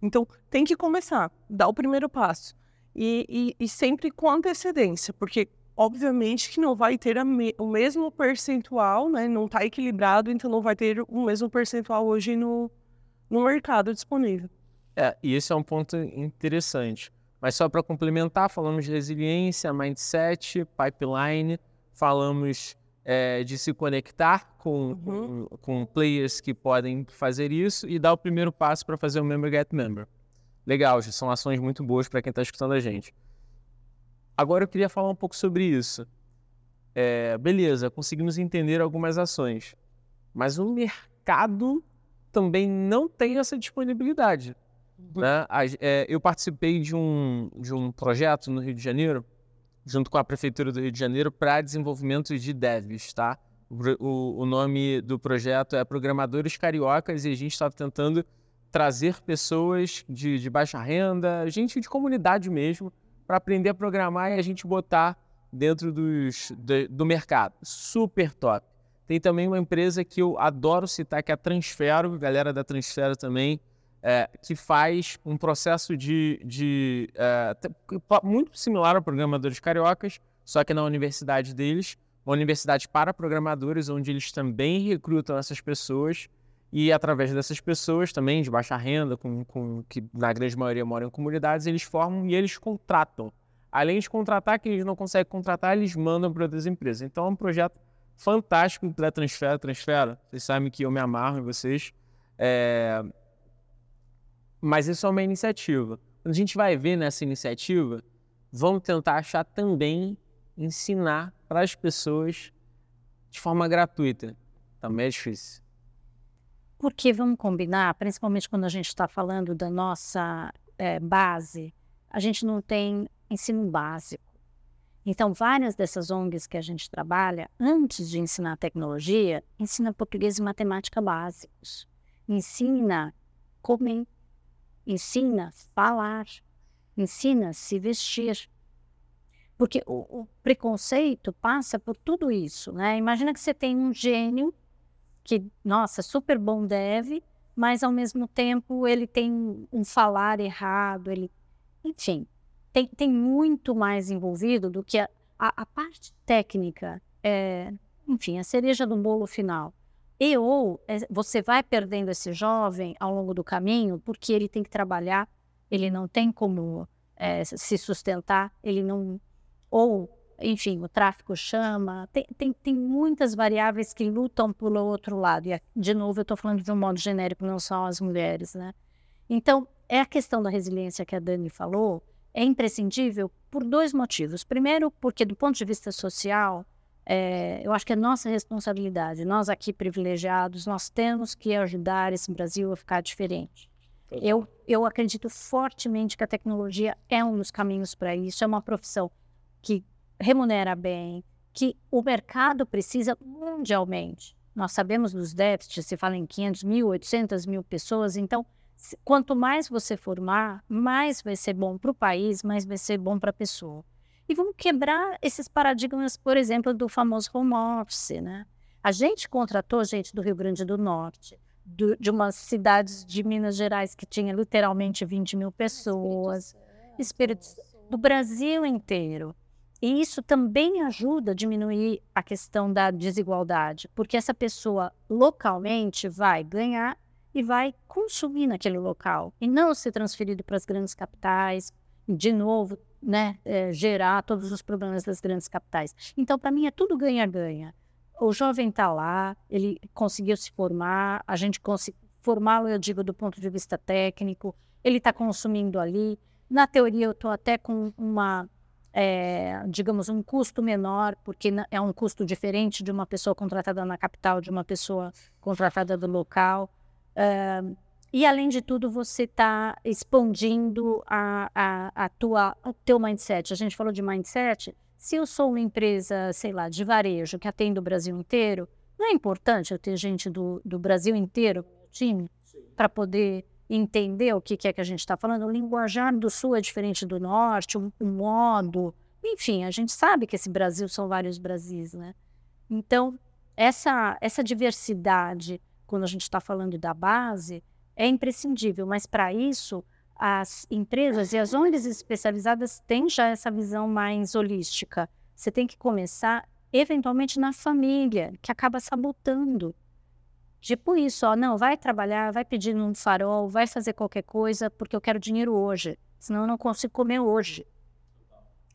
Então, tem que começar, dar o primeiro passo. E, e, e sempre com antecedência, porque obviamente que não vai ter me, o mesmo percentual, né? Não está equilibrado, então não vai ter o mesmo percentual hoje no, no mercado disponível. É, e esse é um ponto interessante. Mas só para complementar, falamos de resiliência, mindset, pipeline, falamos é, de se conectar com, uhum. com, com, players que podem fazer isso e dar o primeiro passo para fazer o Member Get Member. Legal, são ações muito boas para quem está escutando a gente. Agora eu queria falar um pouco sobre isso. É, beleza, conseguimos entender algumas ações, mas o mercado também não tem essa disponibilidade. Uhum. Né? É, eu participei de um, de um projeto no Rio de Janeiro, junto com a Prefeitura do Rio de Janeiro, para desenvolvimento de devs, tá? O, o nome do projeto é Programadores Cariocas e a gente está tentando trazer pessoas de, de baixa renda, gente de comunidade mesmo, para aprender a programar e a gente botar dentro dos, do, do mercado. Super top. Tem também uma empresa que eu adoro citar, que é a Transfero, galera da Transfero também, é, que faz um processo de, de é, muito similar ao Programadores Cariocas, só que na universidade deles, uma universidade para programadores, onde eles também recrutam essas pessoas e através dessas pessoas também de baixa renda, com, com, que na grande maioria moram em comunidades, eles formam e eles contratam. Além de contratar, que eles não conseguem contratar, eles mandam para outras empresas. Então é um projeto fantástico da Transfera. Transfera, vocês sabem que eu me amarro em vocês. É... Mas isso é uma iniciativa. Quando a gente vai ver nessa iniciativa, vamos tentar achar também ensinar para as pessoas de forma gratuita. Também é difícil. Porque vamos combinar, principalmente quando a gente está falando da nossa é, base, a gente não tem ensino básico. Então, várias dessas ONGs que a gente trabalha, antes de ensinar tecnologia, ensina português e matemática básicos. Ensina comer, ensina falar, ensina se vestir. Porque o, o preconceito passa por tudo isso, né? Imagina que você tem um gênio que, nossa, super bom deve, mas ao mesmo tempo ele tem um falar errado, ele, enfim, tem, tem muito mais envolvido do que a, a, a parte técnica, é, enfim, a cereja do bolo final. E ou é, você vai perdendo esse jovem ao longo do caminho porque ele tem que trabalhar, ele não tem como é, se sustentar, ele não. Ou enfim, o tráfico chama, tem, tem, tem muitas variáveis que lutam pelo outro lado. E, de novo, eu estou falando de um modo genérico, não só as mulheres, né? Então, é a questão da resiliência que a Dani falou, é imprescindível por dois motivos. Primeiro, porque do ponto de vista social, é, eu acho que é nossa responsabilidade, nós aqui privilegiados, nós temos que ajudar esse Brasil a ficar diferente. Eu, eu acredito fortemente que a tecnologia é um dos caminhos para isso, é uma profissão que remunera bem, que o mercado precisa mundialmente. Nós sabemos dos déficits, se fala em 500 mil, 800 mil pessoas, então, quanto mais você formar, mais vai ser bom para o país, mais vai ser bom para a pessoa. E vamos quebrar esses paradigmas, por exemplo, do famoso home office, né? A gente contratou gente do Rio Grande do Norte, do, de umas cidades de Minas Gerais que tinha literalmente 20 mil pessoas, Espírito, do Brasil inteiro. E isso também ajuda a diminuir a questão da desigualdade, porque essa pessoa localmente vai ganhar e vai consumir naquele local e não ser transferido para as grandes capitais, de novo, né, é, gerar todos os problemas das grandes capitais. Então, para mim, é tudo ganha-ganha. O jovem está lá, ele conseguiu se formar, a gente conseguiu formá-lo, eu digo, do ponto de vista técnico, ele está consumindo ali. Na teoria, eu estou até com uma é, digamos, um custo menor, porque é um custo diferente de uma pessoa contratada na capital, de uma pessoa contratada do local. Uh, e, além de tudo, você está expandindo a, a, a tua, o teu mindset. A gente falou de mindset. Se eu sou uma empresa, sei lá, de varejo que atende o Brasil inteiro, não é importante eu ter gente do, do Brasil inteiro time para poder entender o que, é que a gente está falando. O linguajar do Sul é diferente do Norte, o, o, modo. Enfim, a gente sabe que esse Brasil são vários Brasis, né? Então, essa, essa diversidade, quando a gente está falando da base, é imprescindível, mas para isso, as empresas e as ONGs especializadas têm já essa visão mais holística. Você tem que começar, eventualmente, na família, que acaba sabotando. Tipo isso, ó, não, vai trabalhar, vai pedir num farol, vai fazer qualquer coisa, porque eu quero dinheiro hoje, senão eu não consigo comer hoje.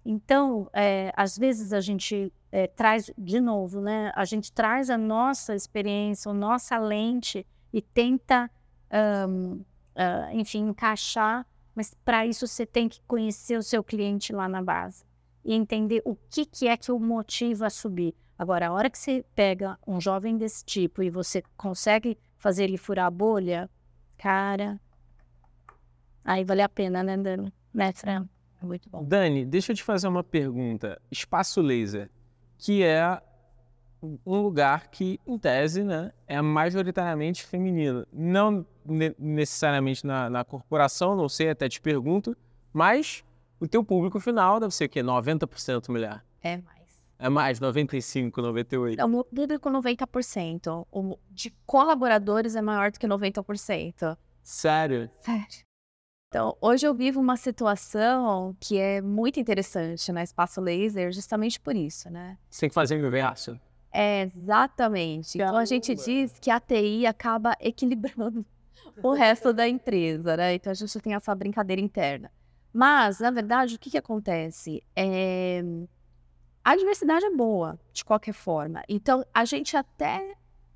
Então, é, às vezes a gente é, traz, de novo, né? A gente traz a nossa experiência, a nossa lente e tenta, um, uh, ah, enfim, encaixar, mas para isso você tem que conhecer o seu cliente lá na base e entender o que, que é que o motiva a subir. Agora, a hora que você pega um jovem desse tipo e você consegue fazer ele furar a bolha, cara, aí vale a pena, né, Dani? Né, Fran? Muito bom. Dani, deixa eu te fazer uma pergunta. Espaço Laser, que é um lugar que, em tese, né, é majoritariamente feminino. Não ne necessariamente na, na, corporação, não sei, até te pergunto, mas o teu público final deve ser o quê? 90% mulher? É mais. É mais, 95, 98. O meu público 90%. O de colaboradores é maior do que 90%. Sério? Sério. Então, hoje eu vivo uma situação que é muito interessante na Espaço Laser, justamente por isso, né? Você tem que fazer o inverso. É, exatamente. Então, a gente diz que a TI acaba equilibrando *laughs* o resto da empresa, né? Então, a gente tem essa brincadeira interna. Mas, na verdade, o que, que acontece? É... A diversidade é boa, de qualquer forma. Então, a gente até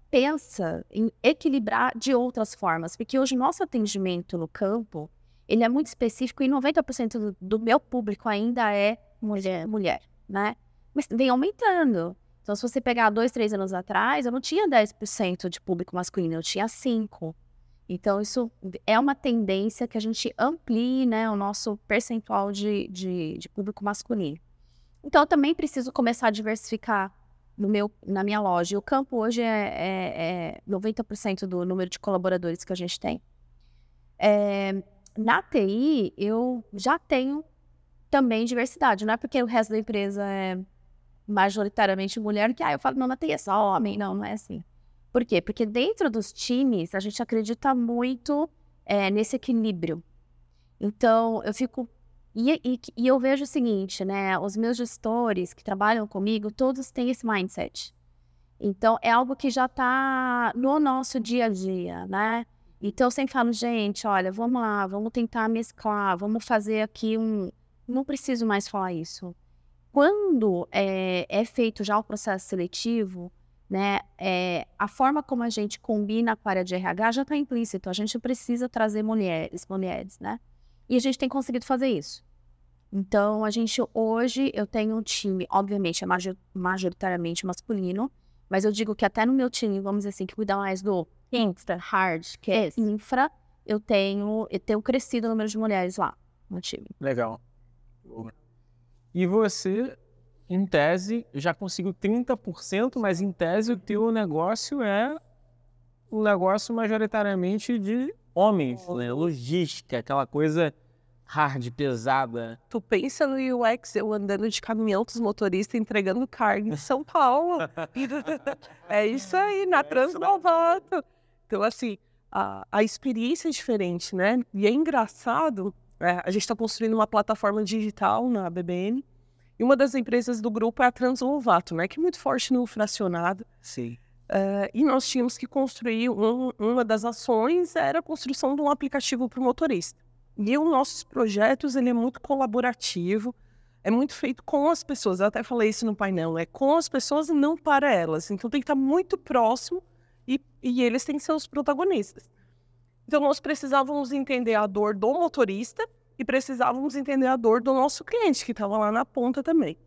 pensa em equilibrar de outras formas, porque hoje nosso atendimento no campo ele é muito específico e 90% do, do meu público ainda é mulher, mulher, né? Mas vem aumentando. Então, se você pegar dois, três anos atrás, eu não tinha 10% de público masculino, eu tinha 5%. Então, isso é uma tendência que a gente amplie né, o nosso percentual de, de, de público masculino. Então, eu também preciso começar a diversificar no meu, na minha loja. O campo hoje é, é, é 90% do número de colaboradores que a gente tem. É, na TI, eu já tenho também diversidade. Não é porque o resto da empresa é majoritariamente mulher que, ah, eu falo, não, na TI é só homem. Não, não é assim. Por quê? Porque dentro dos times, a gente acredita muito é, nesse equilíbrio. Então, eu fico. E, e, e, eu vejo o seguinte, né? Os meus gestores que trabalham comigo, todos têm esse mindset. Então, é algo que já está no nosso dia a dia, né? Então eu sempre falo, gente, olha, vamos lá, vamos tentar mesclar, vamos fazer aqui um. Não preciso mais falar isso. Quando é, é feito já o processo seletivo, né, é, a forma como a gente combina com a área de RH já está implícito. A gente precisa trazer mulheres, mulheres, né? E a gente tem conseguido fazer isso. Então, a gente hoje, eu tenho um time, obviamente, é majoritariamente masculino, mas eu digo que até no meu time, vamos dizer assim, que cuida mais do infra, hard, que é Esse. infra, eu tenho, eu tenho crescido o número de mulheres lá no time. Legal. E você, em tese, já conseguiu 30%, mas em tese o teu negócio é um negócio majoritariamente de homens, né? Logística, aquela coisa hard, pesada. Tu pensa no UX, eu andando de caminhão dos motoristas entregando carga em São Paulo. *laughs* é isso aí, na é Transnovato. Então, assim, a, a experiência é diferente, né? E é engraçado, é, a gente está construindo uma plataforma digital na BBN, e uma das empresas do grupo é a Translovato, né? Que é muito forte no fracionado. Sim. Uh, e nós tínhamos que construir, um, uma das ações era a construção de um aplicativo para o motorista. E os nossos projetos, ele é muito colaborativo, é muito feito com as pessoas. Eu até falei isso no painel, é com as pessoas e não para elas. Então tem que estar muito próximo e, e eles têm que ser os protagonistas. Então, nós precisávamos entender a dor do motorista e precisávamos entender a dor do nosso cliente, que estava lá na ponta também.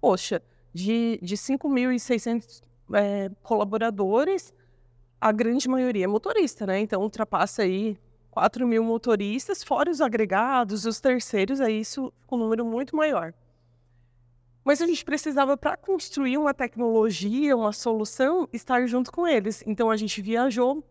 Poxa, de, de 5.600 é, colaboradores, a grande maioria é motorista, né? Então, ultrapassa aí 4 mil motoristas, fora os agregados, os terceiros, aí isso com um número muito maior. Mas a gente precisava, para construir uma tecnologia, uma solução, estar junto com eles. Então a gente viajou,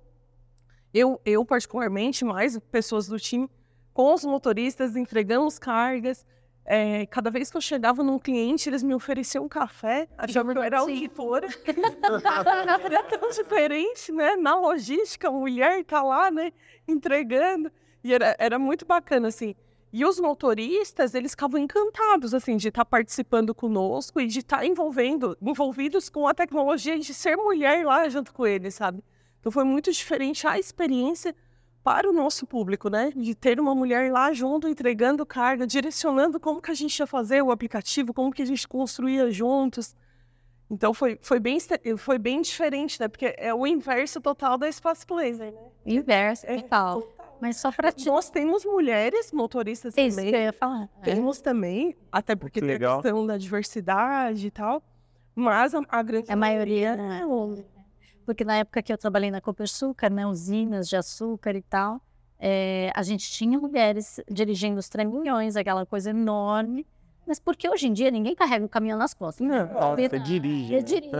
eu, eu particularmente, mais pessoas do time, com os motoristas, entregamos cargas, é, cada vez que eu chegava num cliente, eles me ofereciam um café, achavam que eu era auditora. *laughs* *laughs* era tão diferente, né? Na logística, a mulher tá lá, né? Entregando. E era, era muito bacana, assim. E os motoristas, eles ficavam encantados, assim, de estar tá participando conosco e de estar tá envolvendo, envolvidos com a tecnologia de ser mulher lá junto com eles, sabe? Então foi muito diferente a experiência para o nosso público, né? De ter uma mulher lá junto, entregando carga, direcionando como que a gente ia fazer o aplicativo, como que a gente construía juntos. Então foi, foi, bem, foi bem diferente, né? Porque é o inverso total da Espaço Blazer, né? Inverso, é, total. Mas só para ti. Nós temos mulheres motoristas Isso também. que eu ia falar. É. Temos é. também, até porque tem a questão da diversidade e tal. Mas a, a grande a maioria é homem porque na época que eu trabalhei na Copersucar, né, usinas de açúcar e tal, é, a gente tinha mulheres dirigindo os traminhões, aquela coisa enorme, mas porque hoje em dia ninguém carrega o caminhão nas costas. Não, você dirige. Eu dirige.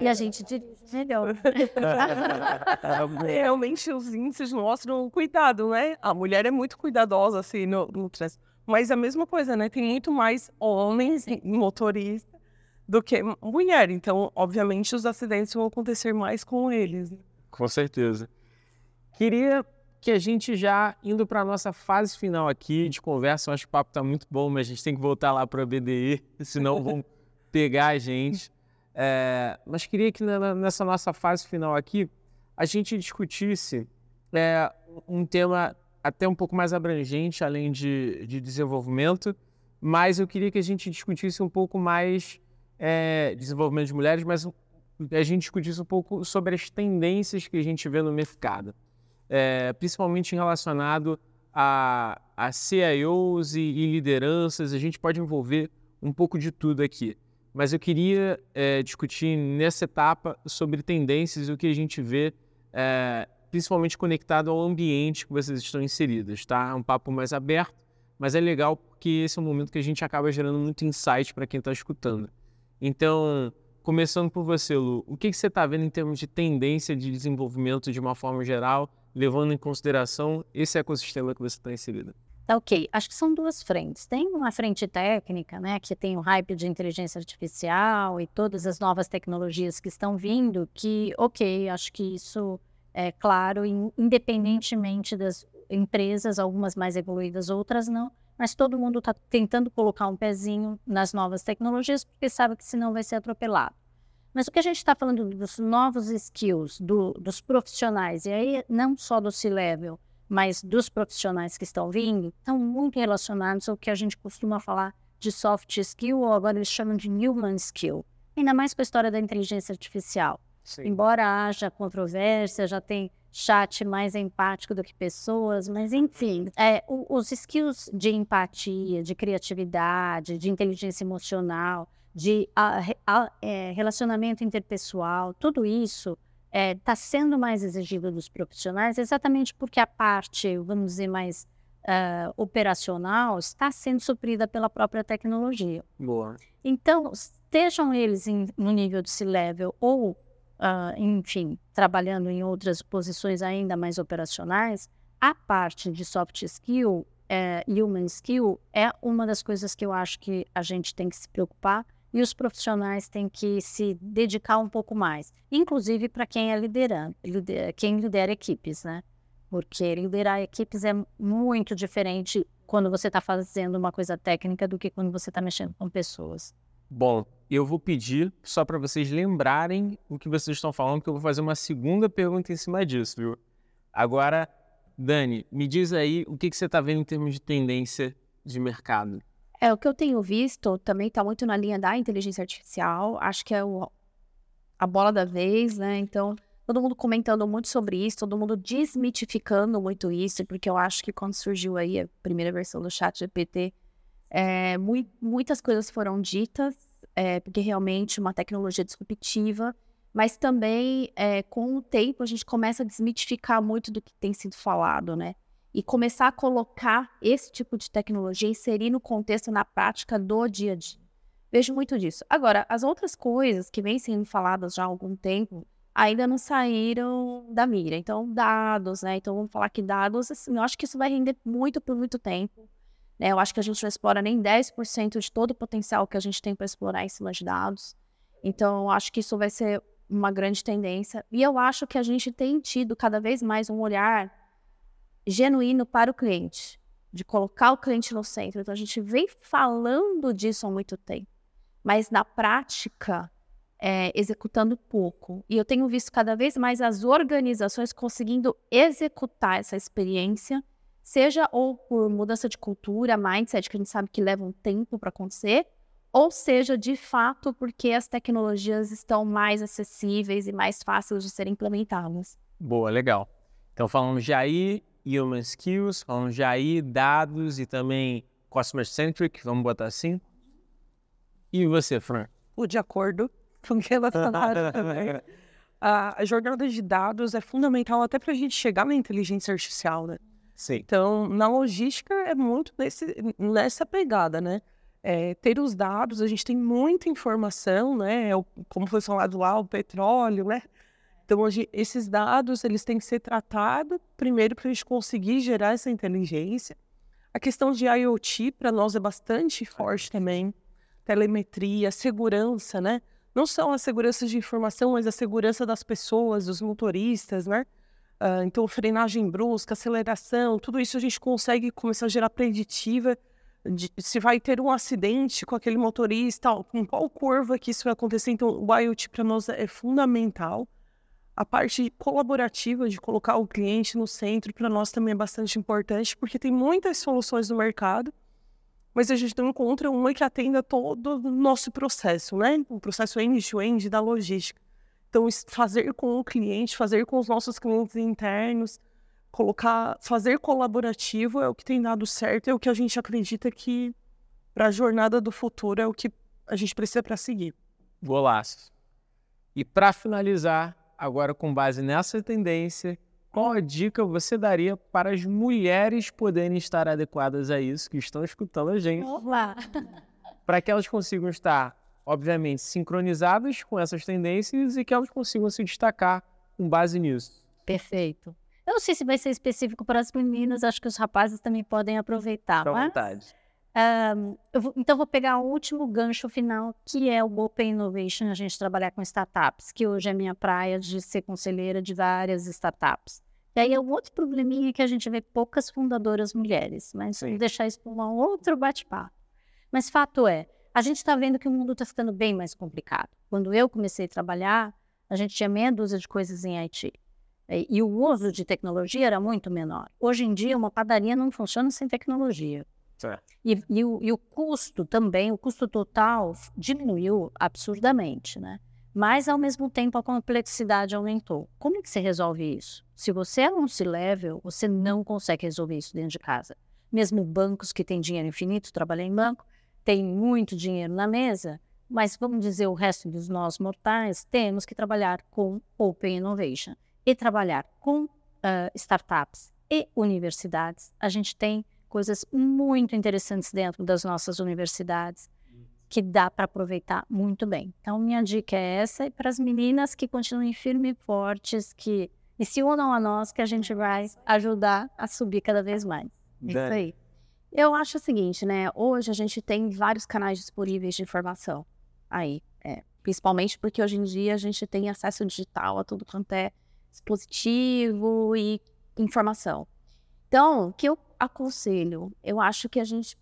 e a gente dirige melhor. *laughs* Realmente os índices mostram cuidado, né? A mulher é muito cuidadosa assim no, no trânsito. Mas a mesma coisa, né? Tem muito mais homens motoristas do que mulher. Então, obviamente, os acidentes vão acontecer mais com eles. Né? Com certeza. Queria que a gente já indo para a nossa fase final aqui de conversa, eu acho que o papo está muito bom, mas a gente tem que voltar lá para a BDE, *laughs* senão vão pegar a gente. *laughs* É, mas queria que nessa nossa fase final aqui a gente discutisse é, um tema até um pouco mais abrangente, além de, de desenvolvimento, mas eu queria que a gente discutisse um pouco mais é, desenvolvimento de mulheres, mas a gente discutisse um pouco sobre as tendências que a gente vê no mercado, é, principalmente relacionado a, a CIOs e, e, lideranças. A gente pode envolver um pouco de tudo aqui. Mas eu queria é, discutir nessa etapa sobre tendências e o que a gente vê, é, principalmente conectado ao ambiente que vocês estão inseridas, tá? É um papo mais aberto, mas é legal porque esse é um momento que a gente acaba gerando muito insight para quem está escutando. Então, começando por você, Lu, o que, você está vendo em termos de tendência de desenvolvimento de uma forma geral, levando em consideração esse ecossistema que você está inserida? Tá ok. Acho que são duas frentes. Tem uma frente técnica, né, que tem o hype de inteligência artificial e todas as novas tecnologias que estão vindo, que, ok, acho que isso é claro, independentemente das empresas, algumas mais evoluídas, outras não, mas todo mundo está tentando colocar um pezinho nas novas tecnologias porque sabe que senão vai ser atropelado. Mas o que a gente está falando dos novos skills, do, dos profissionais, e aí não só do C-Level, mas dos profissionais que estão vindo, estão muito relacionados ao que a gente costuma falar de soft skill, ou agora eles chamam de human skill. Ainda mais com a história da inteligência artificial. Sim. Embora haja controvérsia, já tem chat mais empático do que pessoas, mas enfim, é, os skills de empatia, de criatividade, de inteligência emocional, de a, a, é, relacionamento interpessoal, tudo isso está é, tá sendo mais exigido dos profissionais exatamente porque a parte, vamos dizer, mais uh, operacional está sendo suprida pela própria tecnologia. Boa. Então, estejam eles em, no nível de C-level ou uh, enfim, trabalhando em outras posições ainda mais operacionais, a parte de soft skill, é, human skill, é uma das coisas que eu acho que a gente tem que se preocupar e os profissionais têm que se dedicar um pouco mais, inclusive para quem é liderando, lider, quem lidera equipes, né? Porque liderar equipes é muito diferente quando você está fazendo uma coisa técnica do que quando você está mexendo com pessoas. Bom, eu vou pedir só para vocês lembrarem o que vocês estão falando, porque eu vou fazer uma segunda pergunta em cima disso, viu? Agora, Dani, me diz aí o que, que você está vendo em termos de tendência de mercado. É, o que eu tenho visto também está muito na linha da inteligência artificial. Acho que é o, a bola da vez, né? Então, todo mundo comentando muito sobre isso, todo mundo desmitificando muito isso, porque eu acho que quando surgiu aí a primeira versão do chat GPT, é, mu muitas coisas foram ditas, é, porque realmente uma tecnologia disruptiva, mas também é, com o tempo a gente começa a desmitificar muito do que tem sido falado, né? E começar a colocar esse tipo de tecnologia, inserir no contexto, na prática do dia a dia. Vejo muito disso. Agora, as outras coisas que vêm sendo faladas já há algum tempo ainda não saíram da mira. Então, dados, né? Então, vamos falar que dados, assim, eu acho que isso vai render muito por muito tempo Né? Eu acho que a gente não explora nem 10% de todo o potencial que a gente tem para explorar em cima de dados. Então, eu acho que isso vai ser uma grande tendência. E eu acho que a gente tem tido cada vez mais um olhar genuíno para o cliente, de colocar o cliente no centro. Então, a gente vem falando disso há muito tempo, mas na prática, é, executando pouco. E eu tenho visto cada vez mais as organizações conseguindo executar essa experiência seja ou por mudança de cultura, mindset, que a gente sabe que leva um tempo para acontecer, ou seja, de fato, porque as tecnologias estão mais acessíveis e mais fáceis de serem implementadas. Boa, legal. Então falamos de AI, Human Skills, falamos de AI, dados e também Customer Centric, vamos botar assim. E você, Fran? O de acordo com o que ela falaram *laughs* também. A jornada de dados é fundamental até para a gente chegar na inteligência artificial, né? Sim. Então, na logística é muito nesse, nessa pegada, né? É, ter os dados, a gente tem muita informação, né? É como foi falado lá, o petróleo, né? Então, hoje, esses dados, eles têm que ser tratados primeiro para a gente conseguir gerar essa inteligência. A questão de IoT, para nós, é bastante forte também. Telemetria, segurança, né? Não só a segurança de informação, mas a segurança das pessoas, dos motoristas, né? Uh, então, frenagem brusca, aceleração, tudo isso a gente consegue começar a gerar preditiva de se vai ter um acidente com aquele motorista, com qual curva que isso vai acontecer. Então, o IoT para nós é fundamental. A parte colaborativa de colocar o cliente no centro para nós também é bastante importante, porque tem muitas soluções no mercado, mas a gente não encontra uma que atenda todo o nosso processo, né? O processo end-to-end -end da logística. Então, fazer com o cliente, fazer com os nossos clientes internos, colocar, fazer colaborativo é o que tem dado certo, é o que a gente acredita que para a jornada do futuro é o que a gente precisa para seguir. Golaço. E para finalizar, agora com base nessa tendência, qual a dica você daria para as mulheres poderem estar adequadas a isso, que estão escutando a gente? Olá! Para que elas consigam estar obviamente, sincronizadas com essas tendências e que elas consigam se destacar com base nisso. Perfeito. Eu não sei se vai ser específico para as meninas, acho que os rapazes também podem aproveitar. À mas, vontade. Um, vou, então, vou pegar o último gancho final, que é o Open Innovation, a gente trabalhar com startups, que hoje é minha praia de ser conselheira de várias startups. E aí é um outro probleminha que a gente vê poucas fundadoras mulheres, mas Sim. vou deixar isso para um outro bate-papo. Mas fato é, a gente está vendo que o mundo está ficando bem mais complicado. Quando eu comecei a trabalhar, a gente tinha meia dúzia de coisas em IT. E, o uso de tecnologia era muito menor. Hoje em dia, uma padaria não funciona sem tecnologia. E, e, o, e, o, custo também, o custo total diminuiu absurdamente, né? Mas, ao mesmo tempo, a complexidade aumentou. Como é que você resolve isso? Se você é um C-level, você não consegue resolver isso dentro de casa. Mesmo bancos que têm dinheiro infinito, trabalhar em banco, tem muito dinheiro na mesa, mas vamos dizer o resto dos nós mortais, temos que trabalhar com Open Innovation e trabalhar com uh, startups e universidades. A gente tem coisas muito interessantes dentro das nossas universidades que dá para aproveitar muito bem. Então, minha dica é essa e para as meninas que continuem firmes e fortes, que e se unam a nós, que a gente vai ajudar a subir cada vez mais. É isso aí. Eu acho o seguinte, né? Hoje a gente tem vários canais disponíveis de informação aí. É, principalmente porque hoje em dia a gente tem acesso digital a tudo quanto é dispositivo e informação. Então, o que eu aconselho? Eu acho que a gente.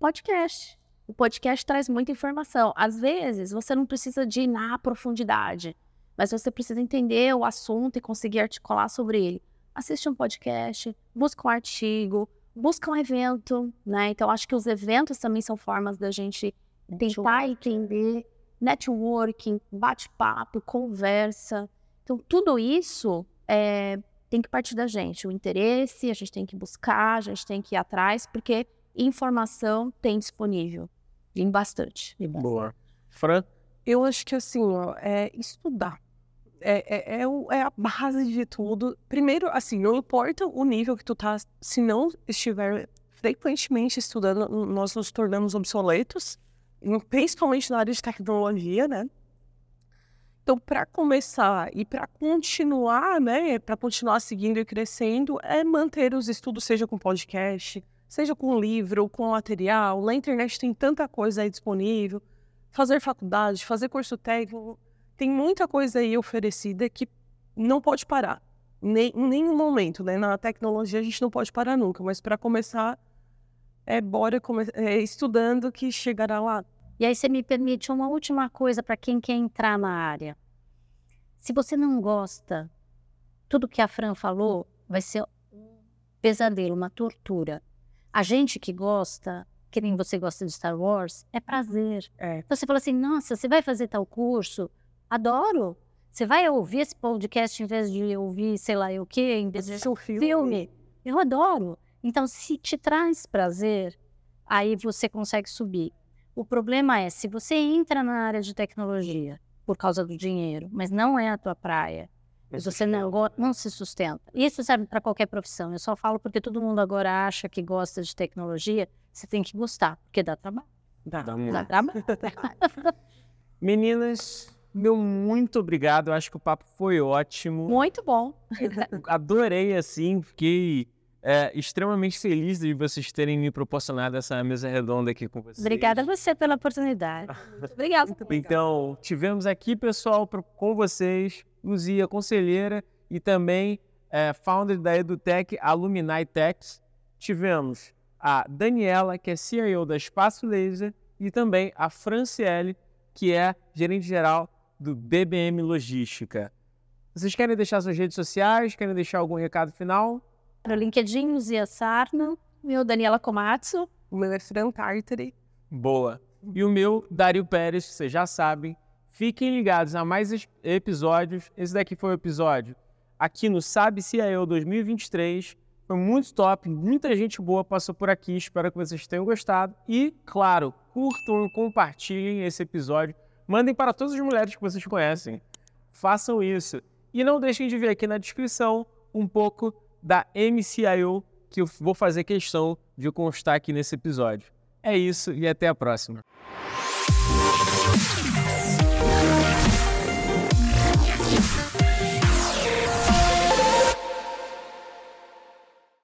Podcast. O podcast traz muita informação. Às vezes, você não precisa de ir na profundidade, mas você precisa entender o assunto e conseguir articular sobre ele. Assiste um podcast, busca um artigo, busca um evento, né? Então, acho que os eventos também são formas da gente tentar entender networking, bate-papo, conversa. Então, tudo isso é, tem que partir da gente. O interesse, a gente tem que buscar, a gente tem que ir atrás, porque informação tem disponível. Em bastante. bastante. Boa. Fran? Eu acho que assim, ó, é estudar é, é, é, é, a base de tudo. Primeiro, assim, não importa o nível que tu tá, se não estiver frequentemente estudando, nós nos tornamos obsoletos, principalmente na área de tecnologia, né? Então, para começar e para continuar, né, para continuar seguindo e crescendo, é manter os estudos, seja com podcast, seja com livro, com material. Na internet tem tanta coisa aí disponível. Fazer faculdade, fazer curso técnico, tem muita coisa aí oferecida que não pode parar. Nem, em nenhum momento, né? Na tecnologia a gente não pode parar nunca, mas para começar, é bora é, estudando que chegará lá. E aí você me permite uma última coisa para quem quer entrar na área. Se você não gosta, tudo que a Fran falou vai ser um pesadelo, uma tortura. A gente que gosta, que nem você gosta de Star Wars, é prazer. É. Então você fala assim, nossa, você vai fazer tal curso? Adoro. Você vai ouvir esse podcast em vez de ouvir, sei lá, o quê, em vez de filme. filme. Eu adoro. Então, se te traz prazer, aí você consegue subir. O problema é, se você entra na área de tecnologia por causa do dinheiro, mas não é a tua praia, você não, não se sustenta. Isso serve para qualquer profissão. Eu só falo porque todo mundo agora acha que gosta de tecnologia. Você tem que gostar, porque dá trabalho. Dá, dá, dá trabalho. *laughs* Meninas, meu muito obrigado. Eu acho que o papo foi ótimo. Muito bom. *laughs* Adorei, assim. Fiquei é, extremamente feliz de vocês terem me proporcionado essa mesa redonda aqui com vocês. Obrigada a você pela oportunidade. *laughs* Muito obrigada. Então, tivemos aqui, pessoal, com vocês, Luzia, conselheira e também é, founder da EduTech Alumni Techs. Tivemos a Daniela, que é CIO da Espaço Laser, e também a Franciele, que é gerente geral do BBM Logística. Vocês querem deixar suas redes sociais? Querem deixar algum recado final? No LinkedIn, Luzia Sarna. Meu, Daniela Komatsu. O meu é Fran Tartari. Boa. E o meu, Dário Pérez, vocês já sabem. Fiquem ligados a mais episódios. Esse daqui foi o episódio aqui no Sabe CIO 2023. Foi muito top, muita gente boa passou por aqui. Espero que vocês tenham gostado. E, claro, curtam e compartilhem esse episódio. Mandem para todas as mulheres que vocês conhecem. Façam isso. E não deixem de ver aqui na descrição um pouco da MCIO que eu vou fazer questão de constar aqui nesse episódio. É isso e até a próxima.